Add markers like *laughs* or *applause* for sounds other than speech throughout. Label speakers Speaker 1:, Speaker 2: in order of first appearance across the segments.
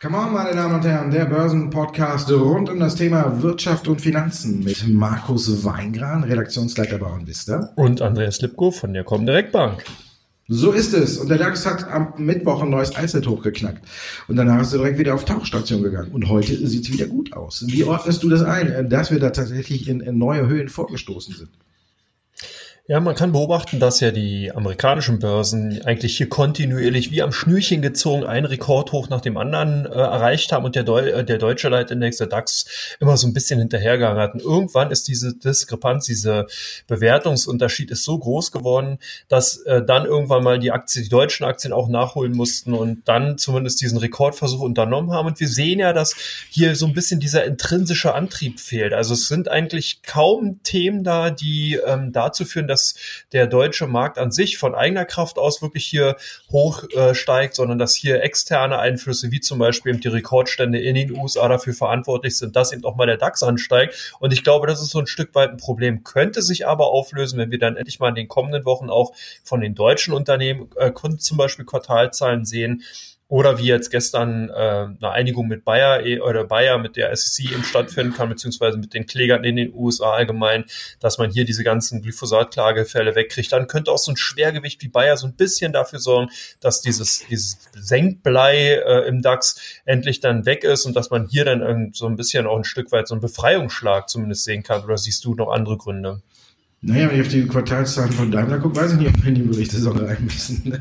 Speaker 1: Come on, meine Damen und Herren, der Börsenpodcast rund um das Thema Wirtschaft und Finanzen mit Markus Weingran, Redaktionsleiter Bauern Vista.
Speaker 2: Und Andreas Lipko von der Comdirect Bank.
Speaker 1: So ist es. Und der DAX hat am Mittwoch ein neues Allzeithoch geknackt. Und danach ist er direkt wieder auf Tauchstation gegangen. Und heute sieht es wieder gut aus. Wie ordnest du das ein, dass wir da tatsächlich in, in neue Höhen vorgestoßen sind?
Speaker 2: Ja, man kann beobachten, dass ja die amerikanischen Börsen eigentlich hier kontinuierlich wie am Schnürchen gezogen einen Rekordhoch nach dem anderen äh, erreicht haben und der, Deu äh, der deutsche Leitindex, der DAX, immer so ein bisschen hinterhergegangen hat. Und irgendwann ist diese Diskrepanz, dieser Bewertungsunterschied ist so groß geworden, dass äh, dann irgendwann mal die Aktien, die deutschen Aktien auch nachholen mussten und dann zumindest diesen Rekordversuch unternommen haben. Und wir sehen ja, dass hier so ein bisschen dieser intrinsische Antrieb fehlt. Also es sind eigentlich kaum Themen da, die ähm, dazu führen, dass der deutsche Markt an sich von eigener Kraft aus wirklich hier hoch äh, steigt, sondern dass hier externe Einflüsse wie zum Beispiel die Rekordstände in den USA dafür verantwortlich sind, dass eben auch mal der DAX ansteigt. Und ich glaube, das ist so ein Stück weit ein Problem, könnte sich aber auflösen, wenn wir dann endlich mal in den kommenden Wochen auch von den deutschen Unternehmen äh, zum Beispiel Quartalzahlen sehen, oder wie jetzt gestern äh, eine Einigung mit Bayer eh, oder Bayer mit der SEC eben stattfinden kann, beziehungsweise mit den Klägern in den USA allgemein, dass man hier diese ganzen Glyphosat-Klagefälle wegkriegt. Dann könnte auch so ein Schwergewicht wie Bayer so ein bisschen dafür sorgen, dass dieses, dieses Senkblei äh, im DAX endlich dann weg ist und dass man hier dann so ein bisschen auch ein Stück weit so einen Befreiungsschlag zumindest sehen kann. Oder siehst du noch andere Gründe?
Speaker 1: Naja, wenn ich auf die Quartalszahlen von Daimler gucke, weiß ich nicht, ob wir in die Berichtssaison rein müssen. *laughs*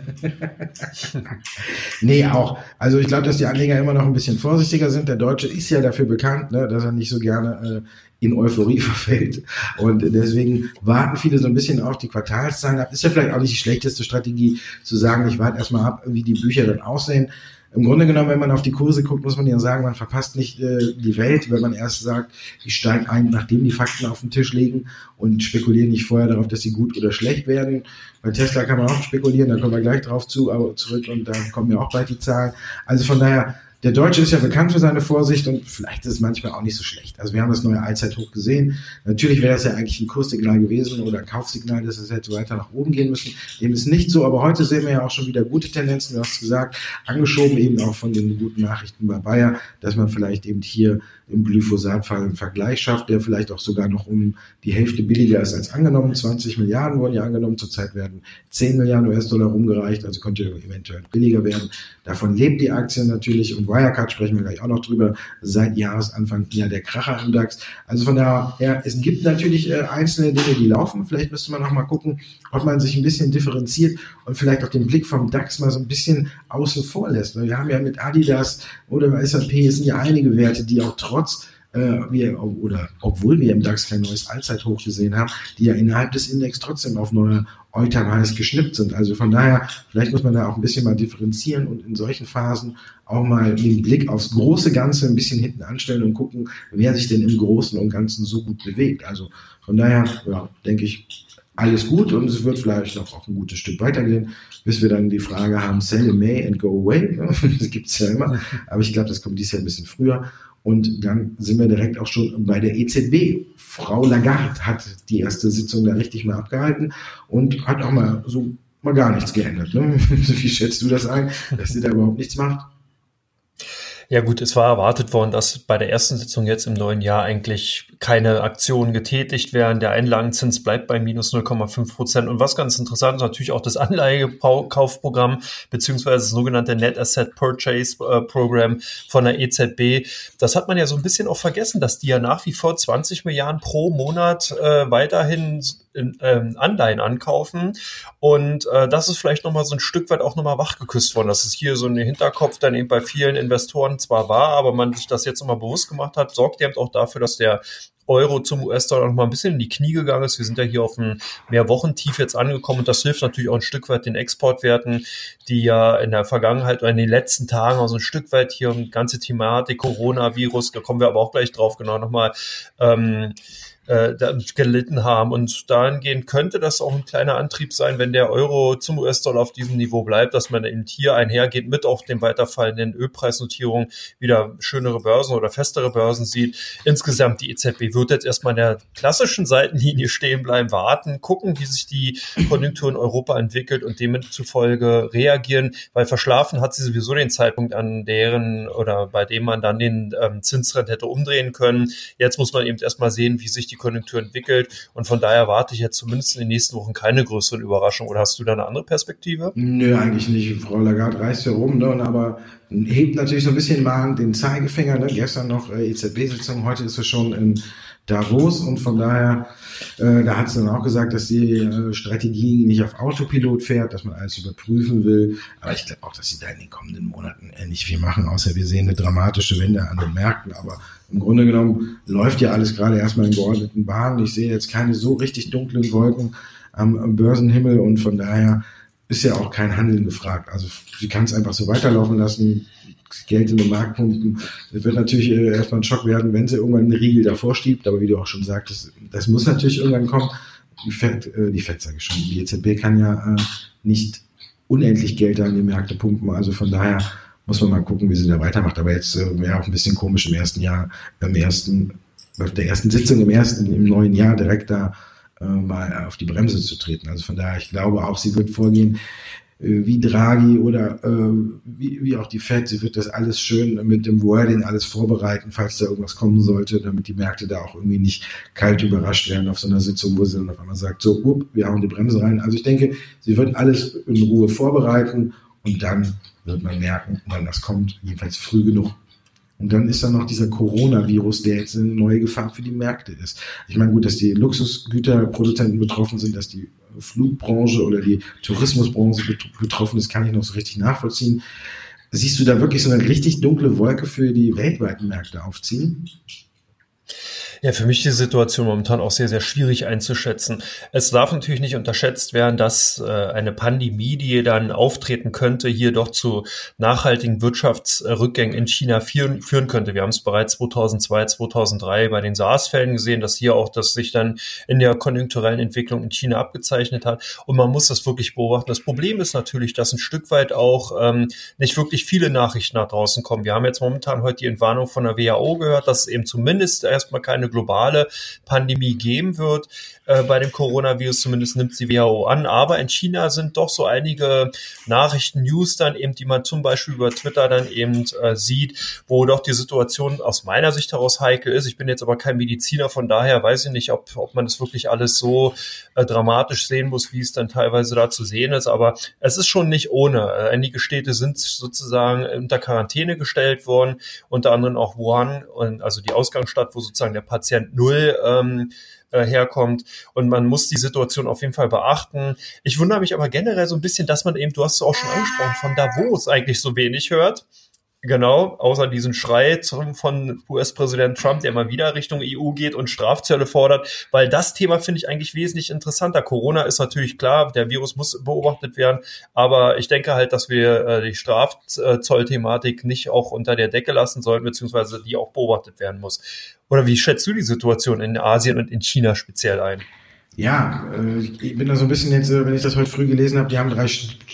Speaker 1: nee, auch. Also ich glaube, dass die Anleger immer noch ein bisschen vorsichtiger sind. Der Deutsche ist ja dafür bekannt, ne, dass er nicht so gerne äh, in Euphorie *laughs* verfällt. Und deswegen warten viele so ein bisschen auf die Quartalszahlen ab. Ist ja vielleicht auch nicht die schlechteste Strategie, zu sagen, ich warte erstmal ab, wie die Bücher dann aussehen im Grunde genommen, wenn man auf die Kurse guckt, muss man ja sagen, man verpasst nicht äh, die Welt, wenn man erst sagt, ich steige ein, nachdem die Fakten auf dem Tisch liegen und spekuliere nicht vorher darauf, dass sie gut oder schlecht werden. Bei Tesla kann man auch spekulieren, da kommen wir gleich drauf zu, aber zurück und da kommen ja auch bald die Zahlen. Also von daher, der Deutsche ist ja bekannt für seine Vorsicht und vielleicht ist es manchmal auch nicht so schlecht. Also wir haben das neue Allzeithoch gesehen. Natürlich wäre das ja eigentlich ein Kurssignal gewesen oder ein Kaufsignal, dass es hätte weiter nach oben gehen müssen. Dem ist nicht so, aber heute sehen wir ja auch schon wieder gute Tendenzen, du hast gesagt, angeschoben eben auch von den guten Nachrichten bei Bayer, dass man vielleicht eben hier im Glyphosatfall einen Vergleich schafft, der vielleicht auch sogar noch um die Hälfte billiger ist als angenommen. 20 Milliarden wurden ja angenommen. Zurzeit werden 10 Milliarden US-Dollar rumgereicht, also könnte eventuell billiger werden. Davon lebt die Aktie natürlich und Wirecard sprechen wir gleich auch noch drüber. Seit Jahresanfang ja der Kracher im DAX. Also von daher, es gibt natürlich äh, einzelne Dinge, die laufen. Vielleicht müsste man noch mal gucken, ob man sich ein bisschen differenziert und vielleicht auch den Blick vom DAX mal so ein bisschen außen vor lässt. Wir haben ja mit Adidas oder S&P, es sind ja einige Werte, die auch trotz wir, oder obwohl wir im DAX kein neues Allzeithoch gesehen haben, die ja innerhalb des Index trotzdem auf neue All-Time-Highs geschnippt sind. Also von daher, vielleicht muss man da auch ein bisschen mal differenzieren und in solchen Phasen auch mal den Blick aufs große Ganze ein bisschen hinten anstellen und gucken, wer sich denn im Großen und Ganzen so gut bewegt. Also von daher, ja, denke ich, alles gut und es wird vielleicht noch auch ein gutes Stück weitergehen, bis wir dann die Frage haben, sell in May and go away. *laughs* Das gibt's ja immer, aber ich glaube, das kommt dieses Jahr ein bisschen früher. Und dann sind wir direkt auch schon bei der EZB. Frau Lagarde hat die erste Sitzung da richtig mal abgehalten und hat auch mal so mal gar nichts geändert. Ne? *laughs* Wie schätzt du das ein, dass sie da überhaupt nichts macht?
Speaker 2: Ja gut, es war erwartet worden, dass bei der ersten Sitzung jetzt im neuen Jahr eigentlich keine Aktionen getätigt werden. Der Einlagenzins bleibt bei minus 0,5 Prozent. Und was ganz interessant ist natürlich auch das Anleihekaufprogramm beziehungsweise das sogenannte Net Asset Purchase äh, Program von der EZB. Das hat man ja so ein bisschen auch vergessen, dass die ja nach wie vor 20 Milliarden pro Monat äh, weiterhin in, ähm, Anleihen ankaufen. Und äh, das ist vielleicht nochmal so ein Stück weit auch nochmal wachgeküsst worden, dass es hier so ein Hinterkopf dann eben bei vielen Investoren zwar war, aber man sich das jetzt nochmal bewusst gemacht hat, sorgt eben auch dafür, dass der Euro zum US-Dollar noch mal ein bisschen in die Knie gegangen ist. Wir sind ja hier auf ein Mehrwochentief jetzt angekommen und das hilft natürlich auch ein Stück weit den Exportwerten, die ja in der Vergangenheit oder in den letzten Tagen auch so ein Stück weit hier um ganze Thematik Coronavirus, da kommen wir aber auch gleich drauf genau nochmal ähm, äh, gelitten haben. Und dahingehend könnte das auch ein kleiner Antrieb sein, wenn der Euro zum US-Dollar auf diesem Niveau bleibt, dass man eben hier einhergeht mit auch dem weiterfallenden Ölpreisnotierungen wieder schönere Börsen oder festere Börsen sieht. Insgesamt die EZB wird jetzt erstmal in der klassischen Seitenlinie stehen bleiben, warten, gucken, wie sich die Konjunktur in Europa entwickelt und demzufolge reagieren, weil verschlafen hat sie sowieso den Zeitpunkt, an deren oder bei dem man dann den ähm, Zinsrent hätte umdrehen können. Jetzt muss man eben erstmal sehen, wie sich die Konjunktur entwickelt und von daher warte ich jetzt zumindest in den nächsten Wochen keine größeren Überraschungen. Oder hast du da eine andere Perspektive?
Speaker 1: Nö, eigentlich nicht. Frau Lagarde reist ja rum, ne, aber hebt natürlich so ein bisschen mal den Zeigefinger. Ne? Gestern noch äh, EZB-Sitzung, heute ist es schon in Davos und von daher, äh, da hat sie dann auch gesagt, dass die äh, Strategie nicht auf Autopilot fährt, dass man alles überprüfen will. Aber ich glaube auch, dass sie da in den kommenden Monaten nicht viel machen, außer wir sehen eine dramatische Wende an den Märkten. Aber im Grunde genommen läuft ja alles gerade erstmal in geordneten Bahnen. Ich sehe jetzt keine so richtig dunklen Wolken am, am Börsenhimmel und von daher ist ja auch kein Handeln gefragt. Also sie kann es einfach so weiterlaufen lassen. Geld in den Markt pumpen. Es wird natürlich äh, erstmal ein Schock werden, wenn sie irgendwann einen Riegel davor schiebt, aber wie du auch schon sagtest, das muss natürlich irgendwann kommen. Die Fed, äh, die Fed sage ich schon, die EZB kann ja äh, nicht unendlich Geld an die Märkte pumpen, also von daher muss man mal gucken, wie sie da weitermacht. Aber jetzt wäre auch ein bisschen komisch im ersten Jahr, im ersten, auf der ersten Sitzung im ersten, im neuen Jahr direkt da mal auf die Bremse zu treten. Also von daher, ich glaube auch, sie wird vorgehen. Äh, wie Draghi oder äh, wie, wie auch die Fed, sie wird das alles schön mit dem Wording alles vorbereiten, falls da irgendwas kommen sollte, damit die Märkte da auch irgendwie nicht kalt überrascht werden auf so einer Sitzung, wo sie dann auf einmal sagt, so, up, wir hauen die Bremse rein. Also ich denke, sie wird alles in Ruhe vorbereiten und dann wird man merken, wann das kommt, jedenfalls früh genug. Und dann ist da noch dieser Coronavirus, der jetzt eine neue Gefahr für die Märkte ist. Ich meine, gut, dass die Luxusgüterproduzenten betroffen sind, dass die Flugbranche oder die Tourismusbranche betroffen ist, kann ich noch so richtig nachvollziehen. Siehst du da wirklich so eine richtig dunkle Wolke für die weltweiten Märkte aufziehen?
Speaker 2: Ja, für mich die Situation momentan auch sehr, sehr schwierig einzuschätzen. Es darf natürlich nicht unterschätzt werden, dass äh, eine Pandemie, die dann auftreten könnte, hier doch zu nachhaltigen Wirtschaftsrückgängen in China führen, führen könnte. Wir haben es bereits 2002, 2003 bei den SARS-Fällen gesehen, dass hier auch das sich dann in der konjunkturellen Entwicklung in China abgezeichnet hat. Und man muss das wirklich beobachten. Das Problem ist natürlich, dass ein Stück weit auch ähm, nicht wirklich viele Nachrichten nach draußen kommen. Wir haben jetzt momentan heute die Entwarnung von der WHO gehört, dass eben zumindest erstmal keine globale Pandemie geben wird äh, bei dem Coronavirus, zumindest nimmt sie WHO an. Aber in China sind doch so einige Nachrichten, News dann eben, die man zum Beispiel über Twitter dann eben äh, sieht, wo doch die Situation aus meiner Sicht heraus heikel ist. Ich bin jetzt aber kein Mediziner, von daher weiß ich nicht, ob, ob man das wirklich alles so äh, dramatisch sehen muss, wie es dann teilweise da zu sehen ist. Aber es ist schon nicht ohne. Äh, einige Städte sind sozusagen unter Quarantäne gestellt worden, unter anderem auch Wuhan, also die Ausgangsstadt, wo sozusagen der Patient null ähm, äh, herkommt. Und man muss die Situation auf jeden Fall beachten. Ich wundere mich aber generell so ein bisschen, dass man eben, du hast es auch schon angesprochen, von Davos eigentlich so wenig hört. Genau, außer diesen Schrei zum, von US-Präsident Trump, der mal wieder Richtung EU geht und Strafzölle fordert, weil das Thema finde ich eigentlich wesentlich interessanter. Corona ist natürlich klar, der Virus muss beobachtet werden, aber ich denke halt, dass wir äh, die Strafzollthematik nicht auch unter der Decke lassen sollten, beziehungsweise die auch beobachtet werden muss. Oder wie schätzt du die Situation in Asien und in China speziell ein?
Speaker 1: Ja, äh, ich bin da so ein bisschen jetzt, äh, wenn ich das heute früh gelesen habe, die haben drei,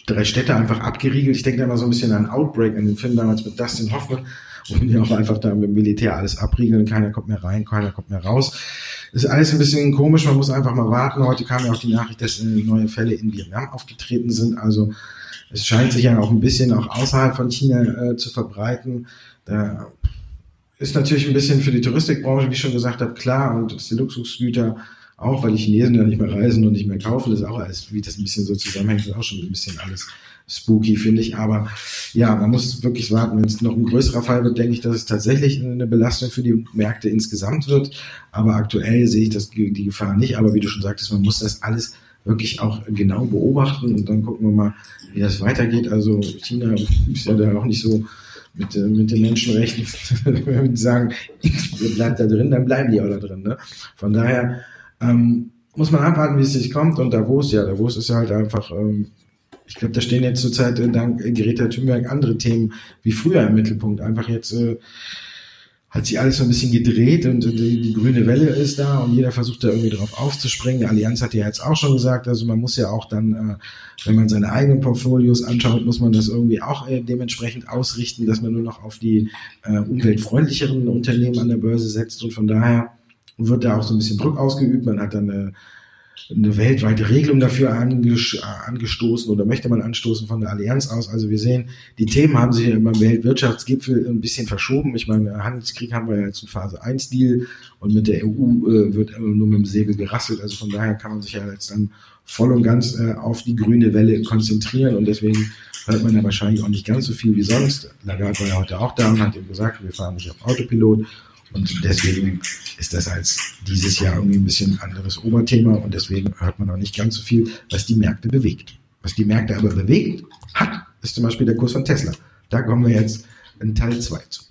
Speaker 1: drei Städte einfach abgeriegelt. Ich denke da immer so ein bisschen an Outbreak, an den Film damals mit Dustin Hoffman, wo die auch einfach da mit dem Militär alles abriegeln. Keiner kommt mehr rein, keiner kommt mehr raus. Das ist alles ein bisschen komisch, man muss einfach mal warten. Heute kam ja auch die Nachricht, dass neue Fälle in Vietnam aufgetreten sind. Also es scheint sich ja auch ein bisschen auch außerhalb von China äh, zu verbreiten. Da ist natürlich ein bisschen für die Touristikbranche, wie ich schon gesagt habe, klar, und dass die Luxusgüter auch weil die Chinesen ja nicht mehr reisen und nicht mehr kaufen, das ist auch alles, wie das ein bisschen so zusammenhängt, ist auch schon ein bisschen alles spooky, finde ich. Aber ja, man muss wirklich warten. Wenn es noch ein größerer Fall wird, denke ich, dass es tatsächlich eine Belastung für die Märkte insgesamt wird. Aber aktuell sehe ich das, die Gefahr nicht. Aber wie du schon sagtest, man muss das alles wirklich auch genau beobachten und dann gucken wir mal, wie das weitergeht. Also China ist ja da auch nicht so mit, äh, mit den Menschenrechten, *laughs* wenn die sagen, *laughs* ihr bleibt da drin, dann bleiben die auch da drin. Ne? Von daher ähm, muss man abwarten, wie es sich kommt. Und Davos, ja, Davos ist ja halt einfach, ähm, ich glaube, da stehen jetzt zurzeit äh, dank Greta Thunberg andere Themen wie früher im Mittelpunkt. Einfach jetzt äh, hat sich alles so ein bisschen gedreht und die, die, grüne Welle ist da und jeder versucht da irgendwie drauf aufzuspringen. Die Allianz hat ja jetzt auch schon gesagt, also man muss ja auch dann, äh, wenn man seine eigenen Portfolios anschaut, muss man das irgendwie auch äh, dementsprechend ausrichten, dass man nur noch auf die äh, umweltfreundlicheren Unternehmen an der Börse setzt und von daher wird da auch so ein bisschen Druck ausgeübt. Man hat dann eine eine weltweite Regelung dafür angestoßen oder möchte man anstoßen von der Allianz aus. Also wir sehen, die Themen haben sich beim Weltwirtschaftsgipfel ein bisschen verschoben. Ich meine, Handelskrieg haben wir ja jetzt in Phase 1 Deal und mit der EU äh, wird nur mit dem Säbel gerasselt. Also von daher kann man sich ja jetzt dann voll und ganz äh, auf die grüne Welle konzentrieren und deswegen hört man ja wahrscheinlich auch nicht ganz so viel wie sonst. Lagarde war ja heute auch da und hat ihm gesagt, wir fahren nicht auf Autopilot und deswegen ist das als dieses Jahr irgendwie ein bisschen anderes Oberthema und deswegen hört man auch nicht ganz so viel, was die Märkte bewegt. Was die Märkte aber bewegt hat, ist zum Beispiel der Kurs von Tesla. Da kommen wir jetzt in Teil 2 zu.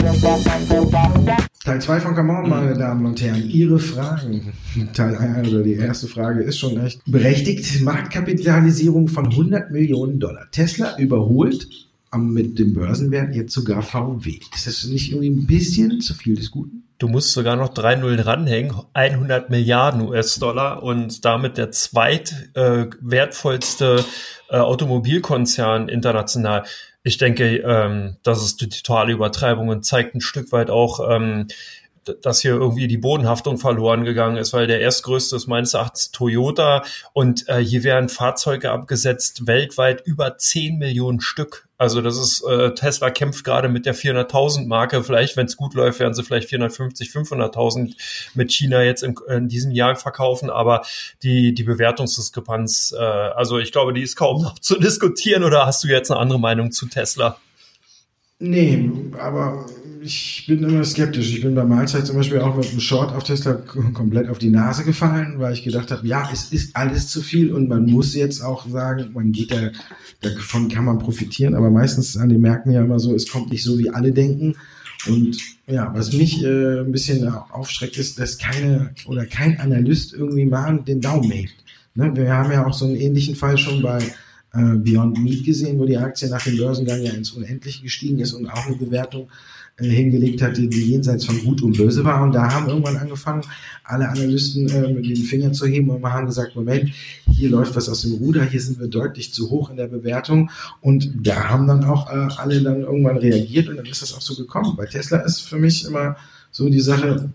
Speaker 1: Teil 2 von Come On, meine Damen und Herren. Ihre Fragen. Teil 1 oder die erste Frage ist schon echt berechtigt. Marktkapitalisierung von 100 Millionen Dollar. Tesla überholt mit dem Börsenwert jetzt sogar VW. Ist das nicht irgendwie ein bisschen zu viel des Guten?
Speaker 2: Du musst sogar noch drei Nullen dranhängen, 100 Milliarden US-Dollar und damit der zweitwertvollste äh, äh, Automobilkonzern international. Ich denke, ähm, das ist die totale Übertreibung und zeigt ein Stück weit auch, ähm, dass hier irgendwie die Bodenhaftung verloren gegangen ist, weil der erstgrößte ist meines Erachtens Toyota und äh, hier werden Fahrzeuge abgesetzt weltweit über 10 Millionen Stück. Also das ist, äh, Tesla kämpft gerade mit der 400.000 Marke. Vielleicht, wenn es gut läuft, werden sie vielleicht 450, 500.000 mit China jetzt im, in diesem Jahr verkaufen. Aber die, die Bewertungsdiskrepanz, äh, also ich glaube, die ist kaum noch zu diskutieren. Oder hast du jetzt eine andere Meinung zu Tesla?
Speaker 1: Nee, aber ich bin immer skeptisch. Ich bin bei Mahlzeit zum Beispiel auch mit einem Short auf Tesla komplett auf die Nase gefallen, weil ich gedacht habe, ja, es ist alles zu viel und man muss jetzt auch sagen, man geht da, davon kann man profitieren, aber meistens an den Märkten ja immer so, es kommt nicht so, wie alle denken. Und ja, was mich äh, ein bisschen aufschreckt, ist, dass keine oder kein Analyst irgendwie mal den Daumen hebt. Ne? Wir haben ja auch so einen ähnlichen Fall schon bei äh, Beyond Meat gesehen, wo die Aktie nach dem Börsengang ja ins Unendliche gestiegen ist und auch eine Bewertung hingelegt hat, die, die jenseits von Gut und Böse war. Und da haben irgendwann angefangen, alle Analysten äh, den Finger zu heben und haben gesagt, Moment, hier läuft was aus dem Ruder, hier sind wir deutlich zu hoch in der Bewertung. Und da haben dann auch äh, alle dann irgendwann reagiert und dann ist das auch so gekommen. Bei Tesla ist für mich immer so die Sache,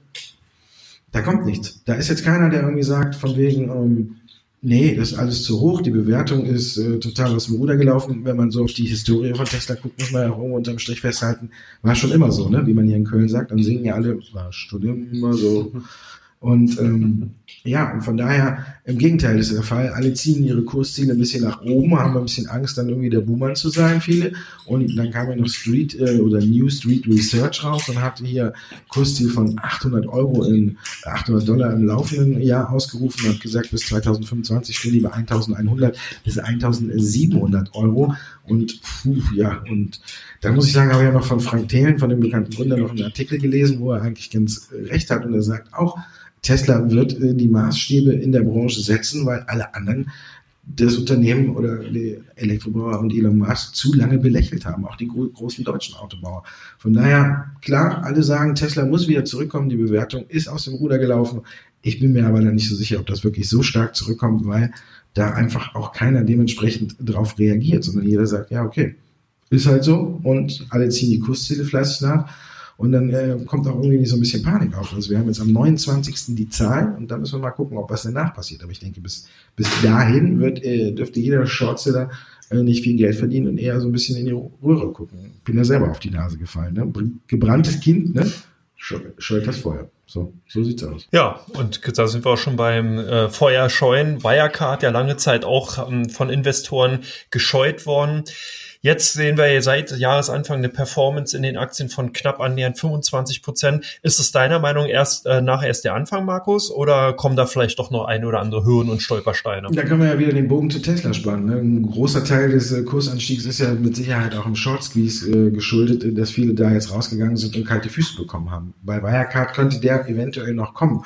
Speaker 1: da kommt nichts. Da ist jetzt keiner, der irgendwie sagt, von wegen, ähm, Nee, das ist alles zu hoch. Die Bewertung ist äh, total aus dem Ruder gelaufen. Wenn man so auf die Historie von Tesla guckt, muss man ja auch irgendwo unterm Strich festhalten. War schon immer so, ne? Wie man hier in Köln sagt. Dann singen ja alle, war schon immer so. Und ähm, ja, und von daher, im Gegenteil ist der Fall. Alle ziehen ihre Kursziele ein bisschen nach oben, haben ein bisschen Angst, dann irgendwie der Buhmann zu sein, viele. Und dann kam ja noch Street äh, oder New Street Research raus und hatte hier Kursziel von 800 Euro in 800 Dollar im laufenden Jahr ausgerufen und hat gesagt, bis 2025 stehen die bei 1100 bis 1700 Euro. Und puh, ja, und da muss ich sagen, habe ich ja noch von Frank Thelen, von dem bekannten Gründer, noch einen Artikel gelesen, wo er eigentlich ganz recht hat und er sagt auch, Tesla wird äh, die Maßstäbe in der Branche setzen, weil alle anderen das Unternehmen oder die Elektrobauer und Elon Musk zu lange belächelt haben, auch die gro großen deutschen Autobauer. Von daher, klar, alle sagen, Tesla muss wieder zurückkommen, die Bewertung ist aus dem Ruder gelaufen. Ich bin mir aber dann nicht so sicher, ob das wirklich so stark zurückkommt, weil da einfach auch keiner dementsprechend darauf reagiert, sondern jeder sagt, ja, okay, ist halt so und alle ziehen die Kursziele fleißig nach. Und dann äh, kommt auch irgendwie so ein bisschen Panik auf. Also wir haben jetzt am 29. die Zahl und dann müssen wir mal gucken, ob was danach passiert. Aber ich denke, bis, bis dahin wird, äh, dürfte jeder Shortseller äh, nicht viel Geld verdienen und eher so ein bisschen in die Röhre gucken. Bin ja selber auf die Nase gefallen. Ne? Gebranntes Kind, ne? scheut das Feuer. So, so sieht's aus.
Speaker 2: Ja, und da sind wir auch schon beim äh, Feuerscheuen. Wirecard ja lange Zeit auch ähm, von Investoren gescheut worden. Jetzt sehen wir seit Jahresanfang eine Performance in den Aktien von knapp annähernd 25 Prozent. Ist es deiner Meinung erst äh, nachher erst der Anfang, Markus, oder kommen da vielleicht doch noch ein oder andere Hürden und Stolpersteine?
Speaker 1: Da können wir ja wieder den Bogen zu Tesla spannen. Ne? Ein großer Teil des äh, Kursanstiegs ist ja mit Sicherheit auch im Short Squeeze äh, geschuldet, dass viele da jetzt rausgegangen sind und kalte Füße bekommen haben. Bei Wirecard könnte der eventuell noch kommen.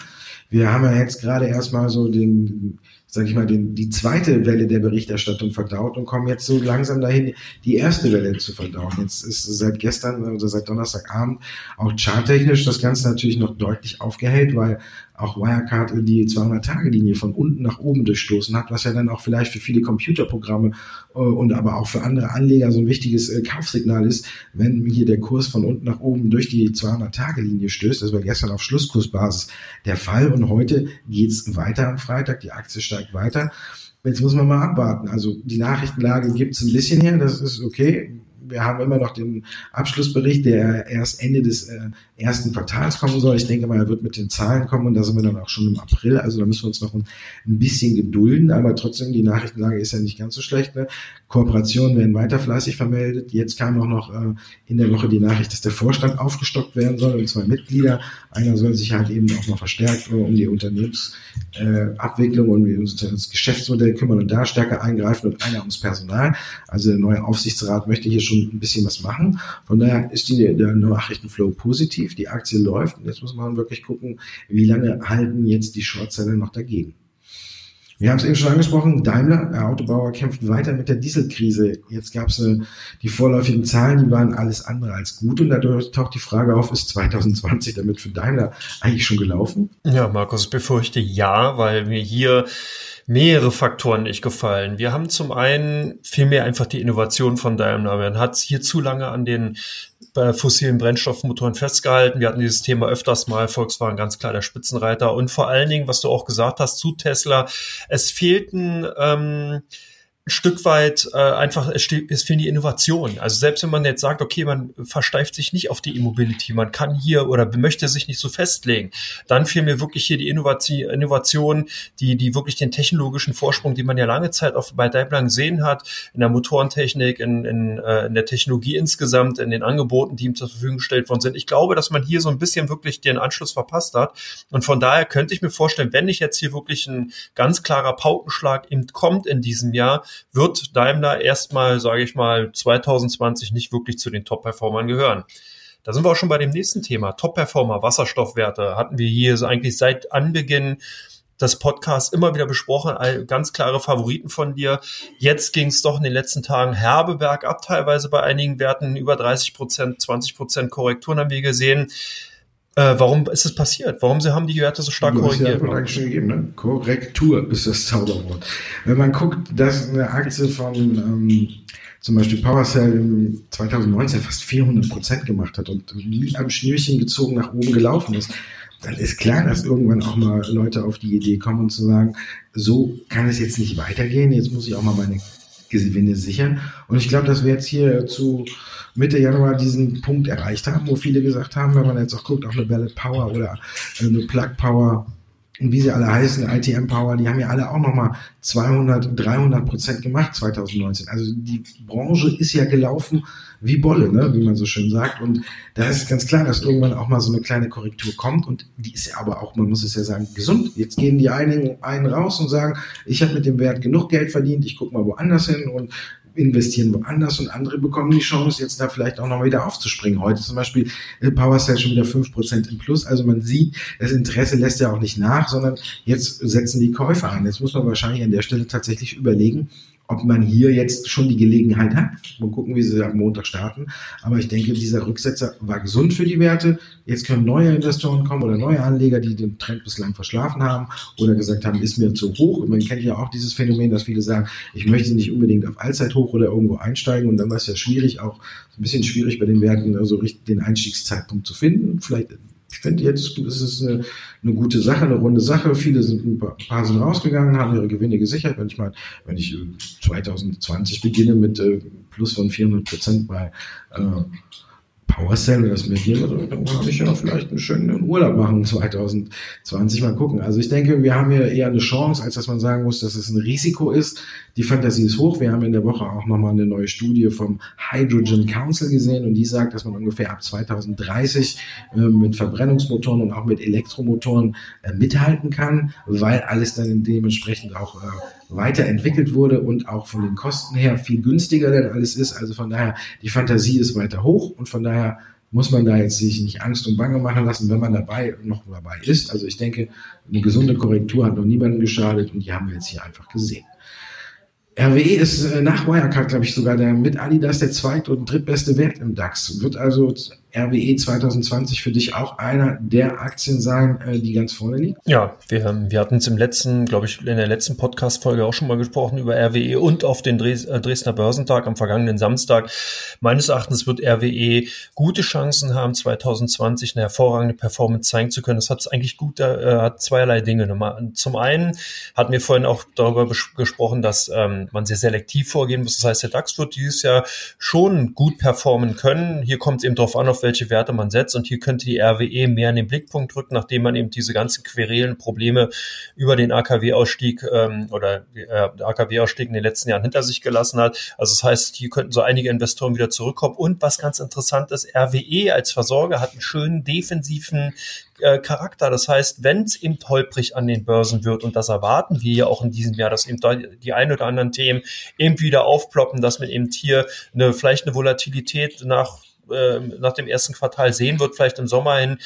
Speaker 1: Wir haben ja jetzt gerade erstmal so den sage ich mal, den, die zweite Welle der Berichterstattung verdaut und kommen jetzt so langsam dahin, die erste Welle zu verdauen. Jetzt ist seit gestern oder seit Donnerstagabend auch charttechnisch das Ganze natürlich noch deutlich aufgehellt, weil auch Wirecard die 200-Tage-Linie von unten nach oben durchstoßen hat, was ja dann auch vielleicht für viele Computerprogramme äh, und aber auch für andere Anleger so ein wichtiges äh, Kaufsignal ist, wenn hier der Kurs von unten nach oben durch die 200-Tage-Linie stößt. Das war gestern auf Schlusskursbasis der Fall und heute geht's weiter am Freitag. Die Aktie steigt weiter. Jetzt muss man mal abwarten. Also die Nachrichtenlage gibt's ein bisschen her, das ist okay wir haben immer noch den Abschlussbericht, der erst Ende des äh, ersten Quartals kommen soll. Ich denke mal, er wird mit den Zahlen kommen und da sind wir dann auch schon im April. Also da müssen wir uns noch ein, ein bisschen gedulden, aber trotzdem, die Nachrichtenlage ist ja nicht ganz so schlecht. Ne? Kooperationen werden weiter fleißig vermeldet. Jetzt kam auch noch äh, in der Woche die Nachricht, dass der Vorstand aufgestockt werden soll und zwei Mitglieder. Einer soll sich halt eben auch noch verstärkt äh, um die Unternehmensabwicklung äh, und das Geschäftsmodell kümmern und da stärker eingreifen und einer ums Personal. Also der neue Aufsichtsrat möchte hier schon ein bisschen was machen. Von daher ist die, der Nachrichtenflow positiv. Die Aktie läuft und jetzt muss man wirklich gucken, wie lange halten jetzt die Shortseller noch dagegen. Wir haben es eben schon angesprochen, Daimler, der Autobauer, kämpft weiter mit der Dieselkrise. Jetzt gab es äh, die vorläufigen Zahlen, die waren alles andere als gut und dadurch taucht die Frage auf, ist 2020 damit für Daimler eigentlich schon gelaufen?
Speaker 2: Ja, Markus, ich befürchte ja, weil wir hier mehrere Faktoren nicht gefallen. Wir haben zum einen vielmehr einfach die Innovation von Daimler. Man hat hier zu lange an den äh, fossilen Brennstoffmotoren festgehalten. Wir hatten dieses Thema öfters mal. Volkswagen ganz klar der Spitzenreiter. Und vor allen Dingen, was du auch gesagt hast zu Tesla, es fehlten ähm, ein Stück weit äh, einfach, es, es fehlen die Innovationen. Also selbst wenn man jetzt sagt, okay, man versteift sich nicht auf die E-Mobility, man kann hier oder möchte sich nicht so festlegen, dann fehlen mir wirklich hier die Innovation, Innovation die, die wirklich den technologischen Vorsprung, den man ja lange Zeit auf, bei Daimler gesehen hat, in der Motorentechnik, in, in, äh, in der Technologie insgesamt, in den Angeboten, die ihm zur Verfügung gestellt worden sind. Ich glaube, dass man hier so ein bisschen wirklich den Anschluss verpasst hat. Und von daher könnte ich mir vorstellen, wenn nicht jetzt hier wirklich ein ganz klarer Paukenschlag kommt in diesem Jahr, wird Daimler erstmal, sage ich mal, 2020 nicht wirklich zu den Top-Performern gehören. Da sind wir auch schon bei dem nächsten Thema. Top-Performer, Wasserstoffwerte hatten wir hier eigentlich seit Anbeginn des Podcasts immer wieder besprochen, ganz klare Favoriten von dir. Jetzt ging es doch in den letzten Tagen herbe bergab, teilweise bei einigen Werten über 30 Prozent, 20 Prozent Korrekturen haben wir gesehen. Äh, warum ist es passiert? Warum sie haben die Werte so stark korrigiert?
Speaker 1: Ja eigentlich schon gegeben, ne? Korrektur ist das Zauberwort. Wenn man guckt, dass eine Aktie von ähm, zum Beispiel PowerCell 2019 fast 400 Prozent gemacht hat und wie am Schnürchen gezogen nach oben gelaufen ist, dann ist klar, dass irgendwann auch mal Leute auf die Idee kommen und zu sagen, so kann es jetzt nicht weitergehen, jetzt muss ich auch mal meine Gewinne sichern. Und ich glaube, dass wir jetzt hier zu Mitte Januar diesen Punkt erreicht haben, wo viele gesagt haben, wenn man jetzt auch guckt, auch eine Ballot Power oder eine Plug Power wie sie alle heißen, ITM Power, die haben ja alle auch nochmal 200, 300 Prozent gemacht 2019. Also die Branche ist ja gelaufen wie Bolle, ne, wie man so schön sagt. Und da ist ganz klar, dass irgendwann auch mal so eine kleine Korrektur kommt. Und die ist ja aber auch, man muss es ja sagen, gesund. Jetzt gehen die einen, einen raus und sagen, ich habe mit dem Wert genug Geld verdient, ich gucke mal woanders hin und investieren woanders und andere bekommen die Chance, jetzt da vielleicht auch noch wieder aufzuspringen. Heute zum Beispiel äh, PowerCell schon wieder fünf Prozent im Plus. Also man sieht, das Interesse lässt ja auch nicht nach, sondern jetzt setzen die Käufer ein. Jetzt muss man wahrscheinlich an der Stelle tatsächlich überlegen, ob man hier jetzt schon die Gelegenheit hat. Mal gucken, wie sie am Montag starten. Aber ich denke, dieser Rücksetzer war gesund für die Werte. Jetzt können neue Investoren kommen oder neue Anleger, die den Trend bislang verschlafen haben oder gesagt haben, ist mir zu hoch. Und man kennt ja auch dieses Phänomen, dass viele sagen, ich möchte nicht unbedingt auf Allzeithoch oder irgendwo einsteigen. Und dann war es ja schwierig, auch ein bisschen schwierig bei den Werten, also den Einstiegszeitpunkt zu finden. Vielleicht ich finde jetzt ist es eine, eine gute Sache, eine runde Sache. Viele sind ein paar, sind rausgegangen, haben ihre Gewinne gesichert. Wenn ich mal, wenn ich 2020 äh, beginne mit äh, plus von 400 Prozent bei äh, PowerCell oder das mitnehme, dann habe ich ja vielleicht einen schönen Urlaub machen 2020 mal gucken. Also ich denke, wir haben hier eher eine Chance, als dass man sagen muss, dass es ein Risiko ist. Die Fantasie ist hoch. Wir haben in der Woche auch nochmal eine neue Studie vom Hydrogen Council gesehen und die sagt, dass man ungefähr ab 2030 äh, mit Verbrennungsmotoren und auch mit Elektromotoren äh, mithalten kann, weil alles dann dementsprechend auch äh, weiterentwickelt wurde und auch von den Kosten her viel günstiger denn alles ist. Also von daher, die Fantasie ist weiter hoch und von daher muss man da jetzt sich nicht Angst und Bange machen lassen, wenn man dabei noch dabei ist. Also ich denke, eine gesunde Korrektur hat noch niemandem geschadet und die haben wir jetzt hier einfach gesehen. RWE ist äh, nach Wirecard, glaube ich, sogar der mit Adidas der zweit- und drittbeste Wert im DAX. Wird also RWE 2020 für dich auch einer der Aktien sein, äh, die ganz vorne liegt?
Speaker 2: Ja, wir, ähm, wir hatten es im letzten, glaube ich, in der letzten Podcast-Folge auch schon mal gesprochen über RWE und auf den Dres äh, Dresdner Börsentag am vergangenen Samstag. Meines Erachtens wird RWE gute Chancen haben, 2020 eine hervorragende Performance zeigen zu können. Das hat es eigentlich gut, äh, hat zweierlei Dinge. Zum einen hatten wir vorhin auch darüber gesprochen, dass ähm, man sehr selektiv vorgehen muss. Das heißt, der DAX wird dieses Jahr schon gut performen können. Hier kommt es eben darauf an, auf welche Werte man setzt. Und hier könnte die RWE mehr in den Blickpunkt rücken, nachdem man eben diese ganzen querelen Probleme über den AKW-Ausstieg ähm, oder äh, AKW-Ausstieg in den letzten Jahren hinter sich gelassen hat. Also das heißt, hier könnten so einige Investoren wieder zurückkommen. Und was ganz interessant ist, RWE als Versorger hat einen schönen defensiven äh, Charakter. Das heißt, wenn es eben holprig an den Börsen wird, und das erwarten wir ja auch in diesem Jahr, dass eben die ein oder anderen Themen eben wieder aufploppen, dass man eben hier eine, vielleicht eine Volatilität nach äh, nach dem ersten Quartal sehen wird, vielleicht im Sommer hin,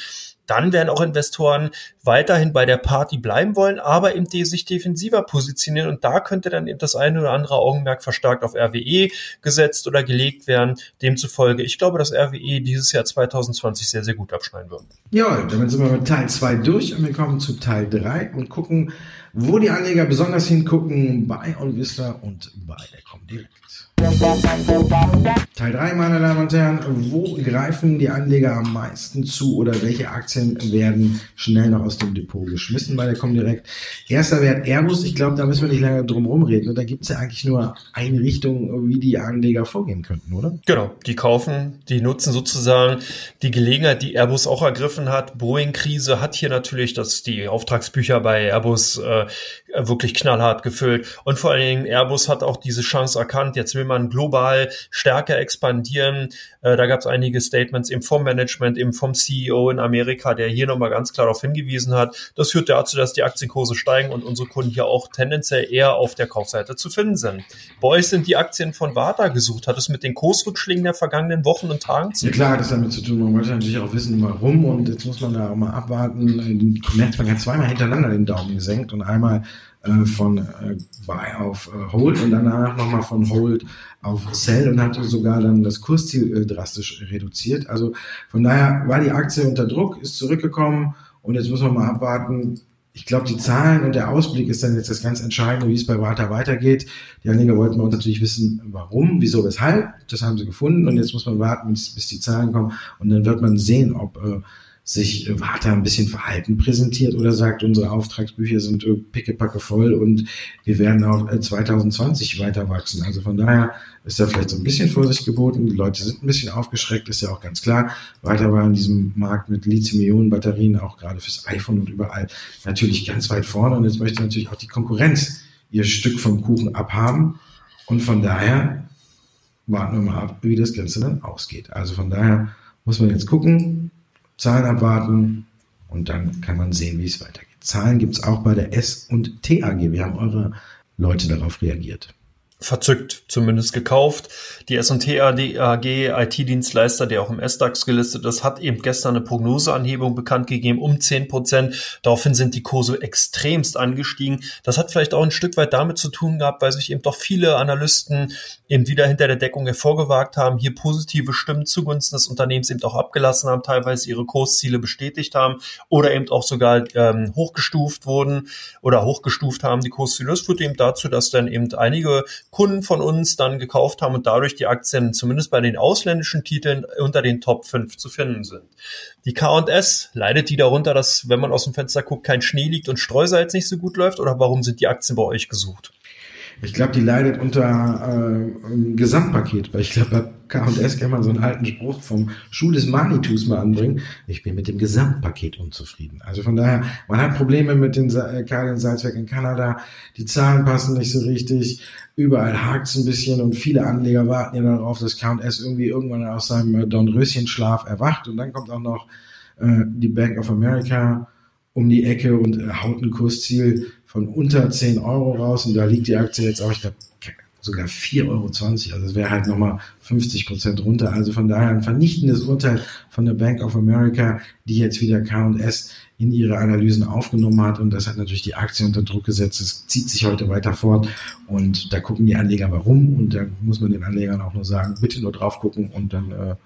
Speaker 2: dann werden auch Investoren weiterhin bei der Party bleiben wollen, aber eben die sich defensiver positionieren. Und da könnte dann eben das eine oder andere Augenmerk verstärkt auf RWE gesetzt oder gelegt werden. Demzufolge, ich glaube, dass RWE dieses Jahr 2020 sehr, sehr gut abschneiden wird.
Speaker 1: Ja, damit sind wir mit Teil 2 durch und wir kommen zu Teil 3 und gucken, wo die Anleger besonders hingucken bei OnVista und bei der Comdirect. Teil 3, meine Damen und Herren. Wo greifen die Anleger am meisten zu oder welche Aktien werden schnell noch aus dem Depot geschmissen bei der Comdirect? Erster Wert Airbus. Ich glaube, da müssen wir nicht lange drum rumreden. Da gibt es ja eigentlich nur eine Richtung, wie die Anleger vorgehen könnten, oder?
Speaker 2: Genau. Die kaufen, die nutzen sozusagen die Gelegenheit, die Airbus auch ergriffen hat. Boeing-Krise hat hier natürlich, dass die Auftragsbücher bei Airbus äh, wirklich knallhart gefüllt. Und vor allen Dingen Airbus hat auch diese Chance erkannt. Jetzt will man global stärker expandieren. Äh, da gab es einige Statements im vom Management, eben vom CEO in Amerika, der hier nochmal ganz klar darauf hingewiesen hat. Das führt dazu, dass die Aktienkurse steigen und unsere Kunden hier auch tendenziell eher auf der Kaufseite zu finden sind. Bei euch sind die Aktien von Warta gesucht. Hat es mit den Kursrückschlägen der vergangenen Wochen und Tagen
Speaker 1: zu tun? Ja klar, hat es damit zu tun. Man wollte natürlich auch wissen, warum und jetzt muss man da auch mal abwarten. Die Commerzbank hat zweimal hintereinander den Daumen gesenkt und einmal äh, von äh, Buy auf äh, Hold und danach nochmal von Hold auf Sell und hatte sogar dann das Kursziel äh, drastisch reduziert. Also von daher war die Aktie unter Druck, ist zurückgekommen und jetzt muss man mal abwarten. Ich glaube, die Zahlen und der Ausblick ist dann jetzt das ganz Entscheidende, wie es bei Warta weitergeht. Die Anleger wollten bei uns natürlich wissen, warum, wieso, weshalb. Das haben sie gefunden und jetzt muss man warten, bis, die Zahlen kommen und dann wird man sehen, ob äh, sich Warta ein bisschen verhalten präsentiert oder sagt, unsere Auftragsbücher sind pickepacke voll und wir werden auch 2020 weiter wachsen. Also von daher ist da vielleicht so ein bisschen Vorsicht geboten. Die Leute sind ein bisschen aufgeschreckt, ist ja auch ganz klar. Weiter war in diesem Markt mit Lithium-Ionen-Batterien auch gerade fürs iPhone und überall natürlich ganz weit vorne. Und jetzt möchte natürlich auch die Konkurrenz ihr Stück vom Kuchen abhaben. Und von daher warten wir mal ab, wie das Ganze dann ausgeht. Also von daher muss man jetzt gucken, Zahlen abwarten und dann kann man sehen, wie es weitergeht. Zahlen gibt es auch bei der S und T AG. Wie haben eure Leute darauf reagiert?
Speaker 2: Verzückt zumindest gekauft. Die S&T AG, IT-Dienstleister, der auch im SDAX gelistet ist, hat eben gestern eine Prognoseanhebung bekannt gegeben um 10 Prozent. Daraufhin sind die Kurse extremst angestiegen. Das hat vielleicht auch ein Stück weit damit zu tun gehabt, weil sich eben doch viele Analysten eben wieder hinter der Deckung hervorgewagt haben, hier positive Stimmen zugunsten des Unternehmens eben auch abgelassen haben, teilweise ihre Kursziele bestätigt haben oder eben auch sogar ähm, hochgestuft wurden oder hochgestuft haben die Kursziele. Das eben dazu, dass dann eben einige Kunden von uns dann gekauft haben und dadurch die Aktien zumindest bei den ausländischen Titeln unter den Top 5 zu finden sind. Die K&S, leidet die darunter, dass, wenn man aus dem Fenster guckt, kein Schnee liegt und Streusalz nicht so gut läuft oder warum sind die Aktien bei euch gesucht?
Speaker 1: Ich glaube, die leidet unter äh, Gesamtpaket, weil ich glaube, bei K&S kann man so einen alten Spruch vom Schuh des Manitus mal anbringen. Ich bin mit dem Gesamtpaket unzufrieden. Also von daher, man hat Probleme mit den äh, Karl Salzwerk in Kanada. Die Zahlen passen nicht so richtig. Überall hakt es ein bisschen und viele Anleger warten ja darauf, dass K&S irgendwie irgendwann aus seinem äh, Dornröschenschlaf erwacht. Und dann kommt auch noch äh, die Bank of America um die Ecke und äh, haut ein Kursziel von unter 10 Euro raus und da liegt die Aktie jetzt auch, ich glaube, sogar 4,20 Euro. Also das wäre halt nochmal 50 Prozent runter. Also von daher ein vernichtendes Urteil von der Bank of America, die jetzt wieder K&S in ihre Analysen aufgenommen hat. Und das hat natürlich die Aktie unter Druck gesetzt. Es zieht sich heute weiter fort. Und da gucken die Anleger warum. Und da muss man den Anlegern auch nur sagen, bitte nur drauf gucken und dann äh,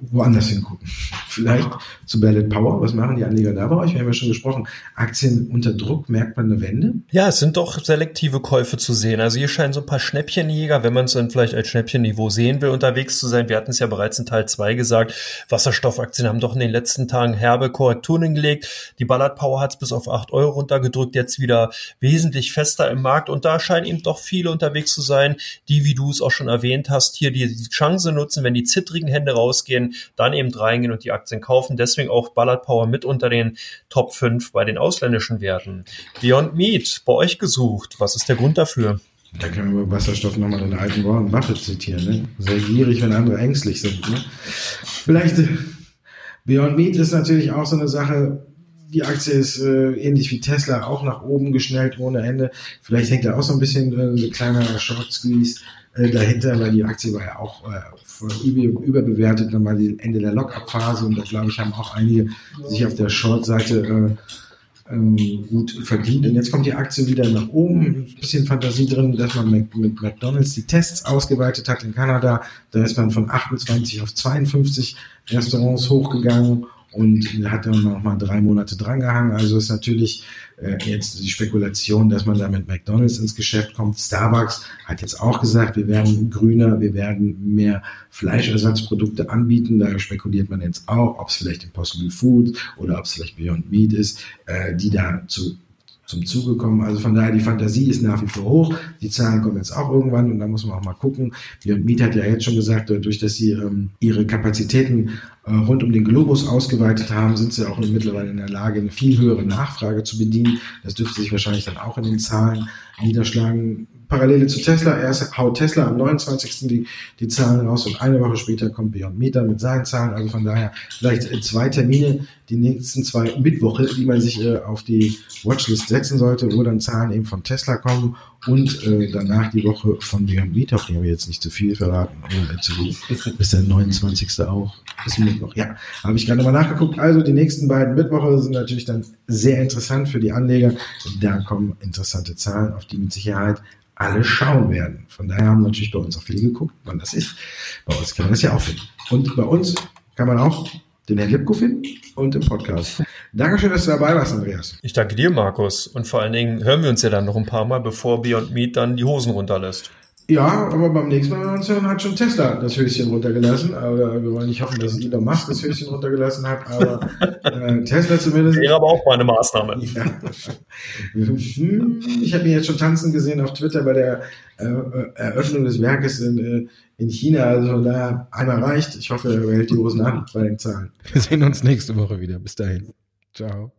Speaker 1: woanders hingucken. *laughs* Vielleicht zu Ballot Power. Was machen die Anleger da bei euch? Wir haben ja schon gesprochen. Aktien unter Druck, merkt man eine Wende?
Speaker 2: Ja, es sind doch selektive Käufe zu sehen. Also hier scheinen so ein paar Schnäppchenjäger, wenn man es dann vielleicht als Schnäppchenniveau sehen will, unterwegs zu sein. Wir hatten es ja bereits in Teil 2 gesagt. Wasserstoffaktien haben doch in den letzten Tagen herbe Korrekturen hingelegt. Die Ballard Power hat es bis auf 8 Euro runtergedrückt, jetzt wieder wesentlich fester im Markt. Und da scheinen eben doch viele unterwegs zu sein, die, wie du es auch schon erwähnt hast, hier die Chance nutzen, wenn die zittrigen Hände rausgehen, dann eben reingehen und die Aktien kaufen. Deswegen auch Ballard Power mit unter den Top 5 bei den ausländischen Werten. Beyond Meat, bei euch gesucht. Was ist der Grund dafür?
Speaker 1: Da können wir über Wasserstoff nochmal den alten Warren Buffett zitieren. Ne? Sehr gierig, wenn andere ängstlich sind. Ne? Vielleicht, äh, Beyond Meat ist natürlich auch so eine Sache, die Aktie ist äh, ähnlich wie Tesla auch nach oben geschnellt ohne Ende. Vielleicht hängt da auch so ein bisschen äh, ein kleiner Short Squeeze äh, dahinter, weil die Aktie war ja auch äh, über, überbewertet, dann mal die Ende der Lock-up-Phase und da glaube ich haben auch einige sich auf der Short-Seite äh, ähm, gut verdient. Und jetzt kommt die Aktie wieder nach oben. Ein bisschen Fantasie drin, dass man mit, mit McDonalds die Tests ausgeweitet hat in Kanada. Da ist man von 28 auf 52 Restaurants hochgegangen und hat dann noch mal drei Monate drangehangen. Also ist natürlich jetzt die Spekulation, dass man da mit McDonalds ins Geschäft kommt. Starbucks hat jetzt auch gesagt, wir werden grüner, wir werden mehr Fleischersatzprodukte anbieten. Da spekuliert man jetzt auch, ob es vielleicht Impossible Food oder ob es vielleicht Beyond Meat ist, äh, die da zu zum Zuge kommen. Also von daher, die Fantasie ist nach wie vor hoch. Die Zahlen kommen jetzt auch irgendwann und da muss man auch mal gucken. Beyond Meat hat ja jetzt schon gesagt, dadurch, dass sie ähm, ihre Kapazitäten äh, rund um den Globus ausgeweitet haben, sind sie auch mittlerweile in der Lage, eine viel höhere Nachfrage zu bedienen. Das dürfte sich wahrscheinlich dann auch in den Zahlen niederschlagen. Parallele zu Tesla, erst haut Tesla am 29. Die, die Zahlen raus und eine Woche später kommt Beyond Meter mit seinen Zahlen. Also von daher vielleicht zwei Termine, die nächsten zwei Mittwoche, die man sich äh, auf die Watchlist setzen sollte, wo dann Zahlen eben von Tesla kommen und äh, danach die Woche von Meat, auf die haben wir jetzt nicht zu viel verraten. Oh, ist der 29. auch. Ist Mittwoch, ja. Habe ich gerade mal nachgeguckt. Also die nächsten beiden Mittwoche sind natürlich dann sehr interessant für die Anleger. Da kommen interessante Zahlen, auf die mit Sicherheit alle schauen werden. Von daher haben natürlich bei uns auch viele geguckt, wann das ist. Bei uns kann man das ja auch finden. Und bei uns kann man auch den Herrn Lipko finden und im Podcast. Dankeschön, dass du dabei warst, Andreas.
Speaker 2: Ich danke dir, Markus. Und vor allen Dingen hören wir uns ja dann noch ein paar Mal, bevor Beyond Meat dann die Hosen runterlässt.
Speaker 1: Ja, aber beim nächsten Mal, wenn wir uns hören, hat schon Tesla das Höschen runtergelassen. Aber wir wollen nicht hoffen, dass Elon Musk das Höschen runtergelassen hat. Aber äh, Tesla zumindest.
Speaker 2: Wäre aber auch mal eine Maßnahme. *laughs* Ja.
Speaker 1: ich habe ihn jetzt schon tanzen gesehen auf Twitter bei der äh, Eröffnung des Werkes in, äh, in China. Also von daher einmal reicht. Ich hoffe, er hält die Hosen an bei den Zahlen. Wir sehen uns nächste Woche wieder. Bis dahin. Ciao.